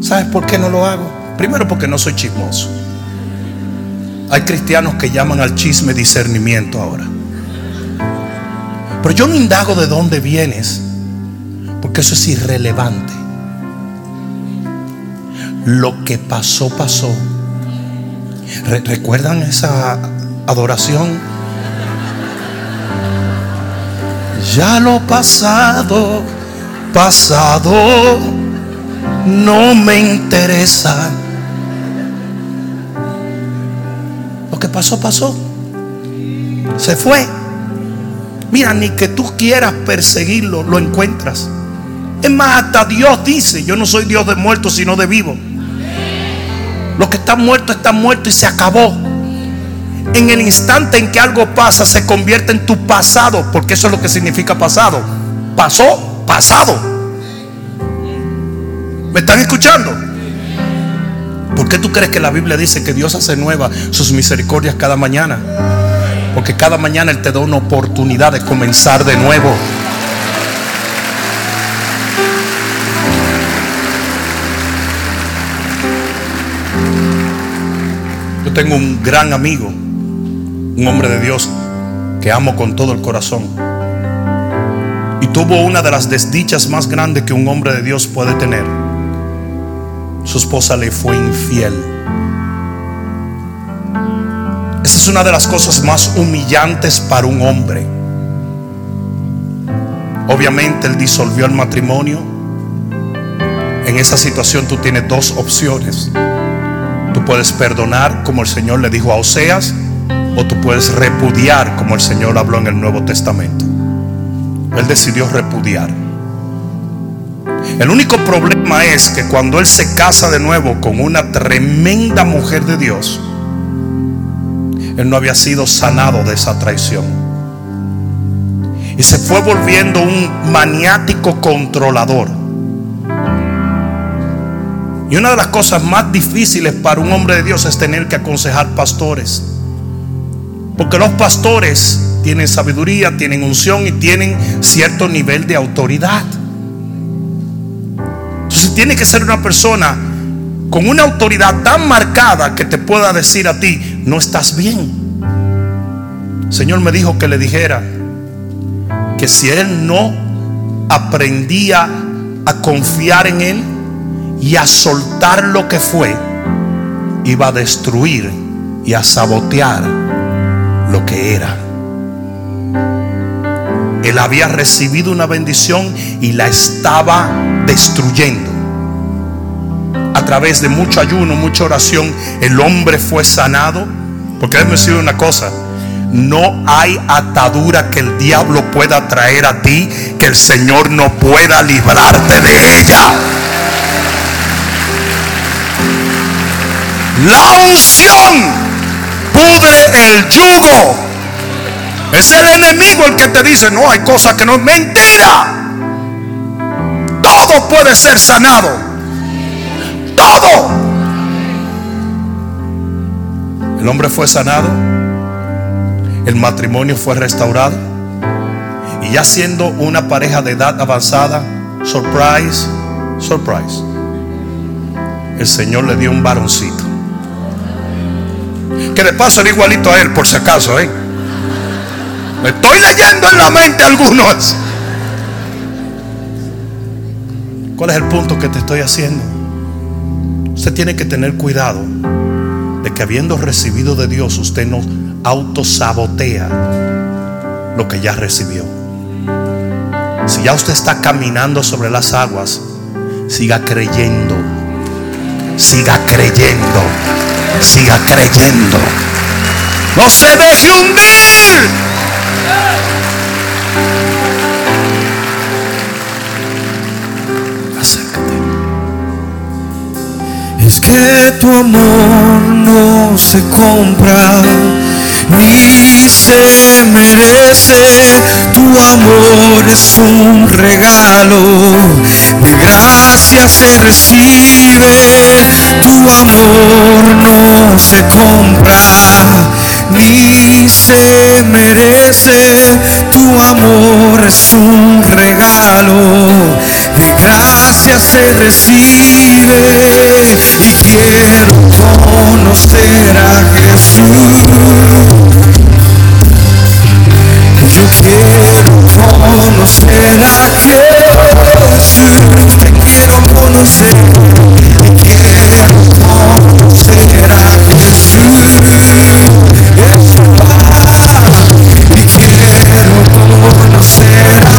¿Sabes por qué no lo hago? Primero porque no soy chismoso. Hay cristianos que llaman al chisme discernimiento ahora. Pero yo no indago de dónde vienes, porque eso es irrelevante. Lo que pasó, pasó. ¿Recuerdan esa adoración? Ya lo pasado, pasado no me interesa. Lo que pasó, pasó. Se fue. Mira, ni que tú quieras perseguirlo, lo encuentras. Es más, hasta Dios dice, yo no soy Dios de muertos, sino de vivos. Lo que está muerto está muerto y se acabó. En el instante en que algo pasa, se convierte en tu pasado, porque eso es lo que significa pasado. Pasó, pasado. ¿Me están escuchando? ¿Por qué tú crees que la Biblia dice que Dios hace nueva sus misericordias cada mañana? Porque cada mañana Él te da una oportunidad de comenzar de nuevo. Yo tengo un gran amigo, un hombre de Dios que amo con todo el corazón. Y tuvo una de las desdichas más grandes que un hombre de Dios puede tener su esposa le fue infiel. Esa es una de las cosas más humillantes para un hombre. Obviamente él disolvió el matrimonio. En esa situación tú tienes dos opciones. Tú puedes perdonar como el Señor le dijo a Oseas o tú puedes repudiar como el Señor habló en el Nuevo Testamento. Él decidió repudiar. El único problema es que cuando él se casa de nuevo con una tremenda mujer de Dios, él no había sido sanado de esa traición. Y se fue volviendo un maniático controlador. Y una de las cosas más difíciles para un hombre de Dios es tener que aconsejar pastores. Porque los pastores tienen sabiduría, tienen unción y tienen cierto nivel de autoridad. Tiene que ser una persona con una autoridad tan marcada que te pueda decir a ti, no estás bien. Señor me dijo que le dijera que si él no aprendía a confiar en Él y a soltar lo que fue, iba a destruir y a sabotear lo que era. Él había recibido una bendición y la estaba destruyendo. A través de mucho ayuno, mucha oración, el hombre fue sanado. Porque déjeme decir una cosa. No hay atadura que el diablo pueda traer a ti que el Señor no pueda librarte de ella. La unción pudre el yugo. Es el enemigo el que te dice, no, hay cosas que no es mentira. Todo puede ser sanado. El hombre fue sanado. El matrimonio fue restaurado. Y ya siendo una pareja de edad avanzada, surprise, surprise. El Señor le dio un varoncito. Que de paso era igualito a él, por si acaso, ¿eh? Me estoy leyendo en la mente algunos. ¿Cuál es el punto que te estoy haciendo? Usted tiene que tener cuidado de que habiendo recibido de Dios, usted no autosabotea lo que ya recibió. Si ya usted está caminando sobre las aguas, siga creyendo. Siga creyendo. Siga creyendo. No se deje hundir.
Es que tu amor no se compra ni se merece. Tu amor es un regalo, de gracia se recibe. Tu amor no se compra ni se merece. Tu amor es un regalo, de gracia se recibe. Y quiero conocer a Jesús. Yo quiero conocer a Jesús. Te quiero conocer. Quiero conocer a Jesús. Y quiero conocer a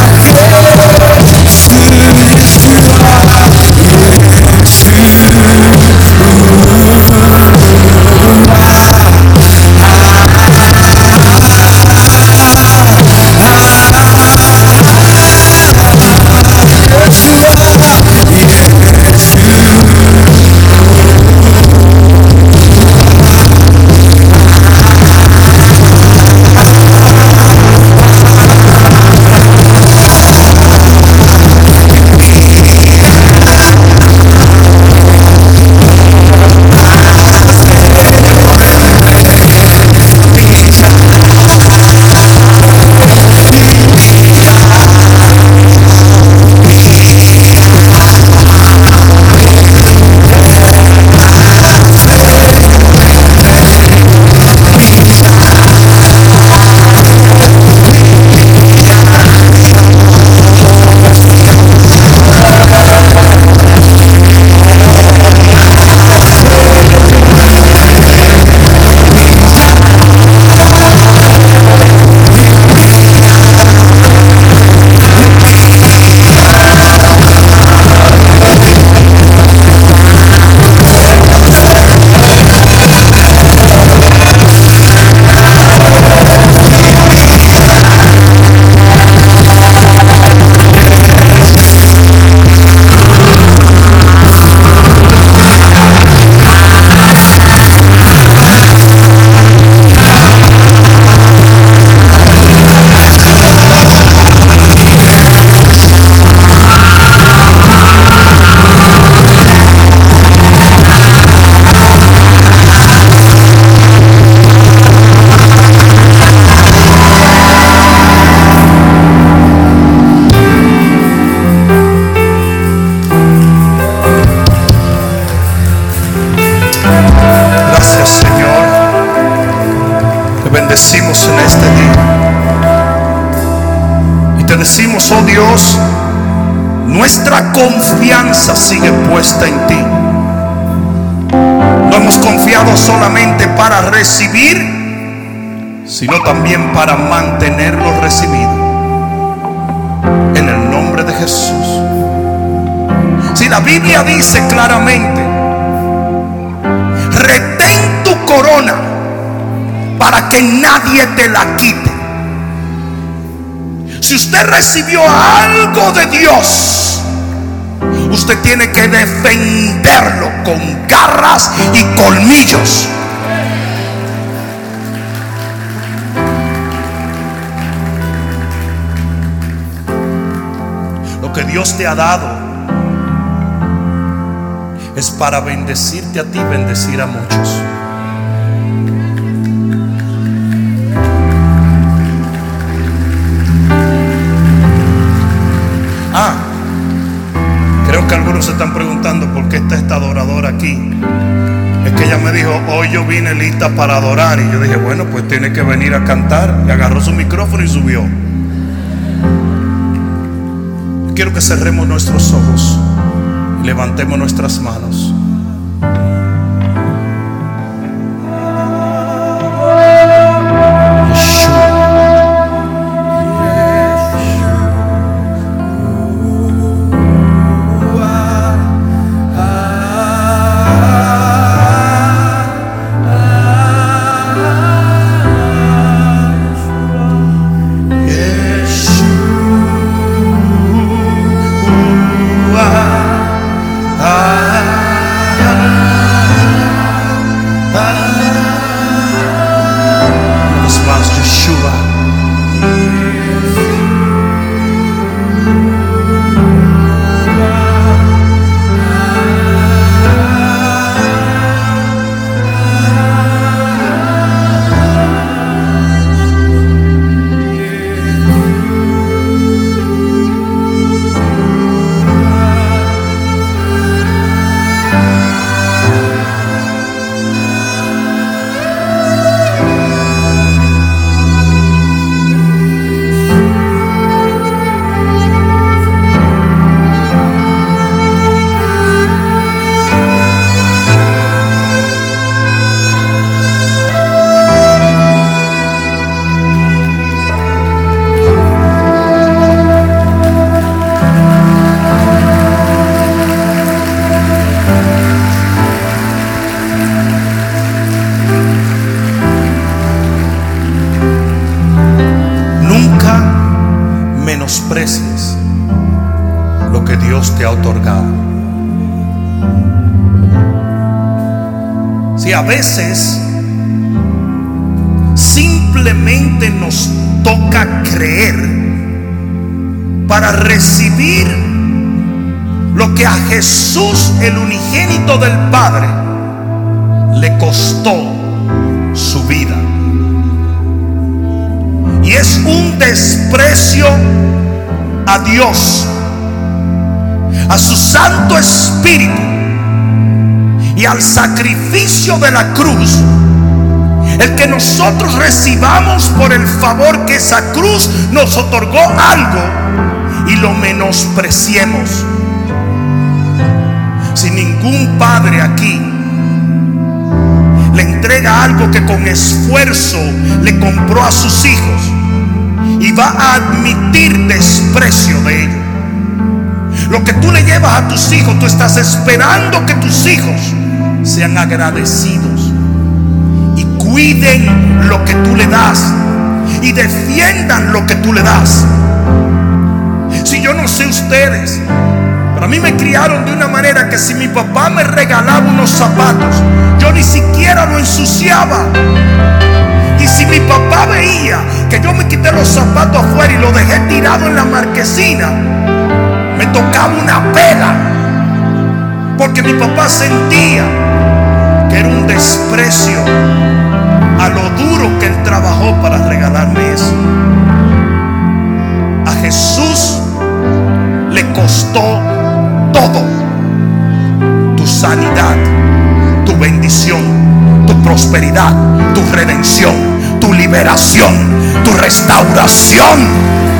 confianza sigue puesta en ti. No hemos confiado solamente para recibir, sino también para mantenerlo recibido. En el nombre de Jesús. Si la Biblia dice claramente, retén tu corona para que nadie te la quite. Si usted recibió algo de Dios, usted tiene que defenderlo con garras y colmillos. Lo que Dios te ha dado es para bendecirte a ti, bendecir a muchos. Preguntando por qué está esta adoradora aquí. Es que ella me dijo, hoy yo vine lista para adorar. Y yo dije, bueno, pues tiene que venir a cantar. Y agarró su micrófono y subió. Quiero que cerremos nuestros ojos y levantemos nuestras manos. Dios te ha otorgado. Si a veces simplemente nos toca creer para recibir lo que a Jesús, el unigénito del Padre, le costó su vida. Y es un desprecio a Dios, a su Santo Espíritu y al sacrificio de la cruz. El que nosotros recibamos por el favor que esa cruz nos otorgó algo y lo menospreciemos. Si ningún padre aquí le entrega algo que con esfuerzo le compró a sus hijos y va a admitir desprecio de ello. Lo que tú le llevas a tus hijos, tú estás esperando que tus hijos sean agradecidos y cuiden lo que tú le das y defiendan lo que tú le das. Si yo no sé ustedes, pero a mí me criaron de una manera que si mi papá me regalaba unos zapatos, yo ni siquiera lo ensuciaba. Y si mi papá veía que yo me quité los zapatos afuera y lo dejé tirado en la marquesina, tocaba una pela. Porque mi papá sentía que era un desprecio a lo duro que él trabajó para regalarme eso. A Jesús le costó todo. Tu sanidad, tu bendición, tu prosperidad, tu redención, tu liberación, tu restauración.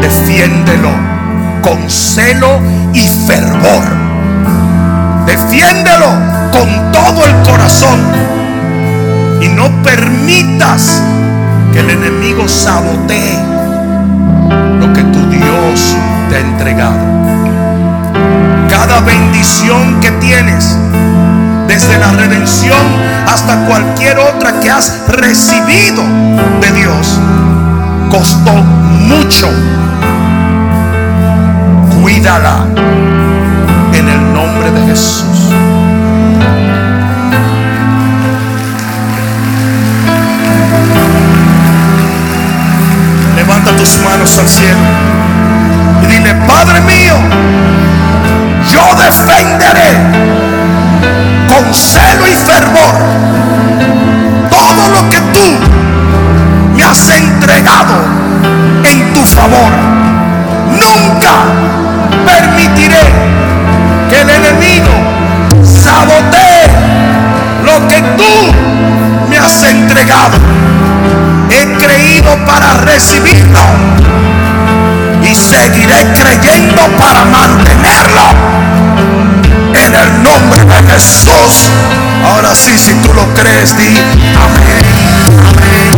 Defiéndelo con celo y fervor. Defiéndelo con todo el corazón y no permitas que el enemigo sabotee lo que tu Dios te ha entregado. Cada bendición que tienes, desde la redención hasta cualquier otra que has recibido de Dios, costó mucho. Cuídala en el nombre de Jesús. Levanta tus manos al cielo y dile, Padre mío, yo defenderé con celo y fervor en tu favor. Nunca permitiré que el enemigo sabotee lo que tú me has entregado. He creído para recibirlo y seguiré creyendo para mantenerlo. En el nombre de Jesús. Ahora sí, si tú lo crees, di amén,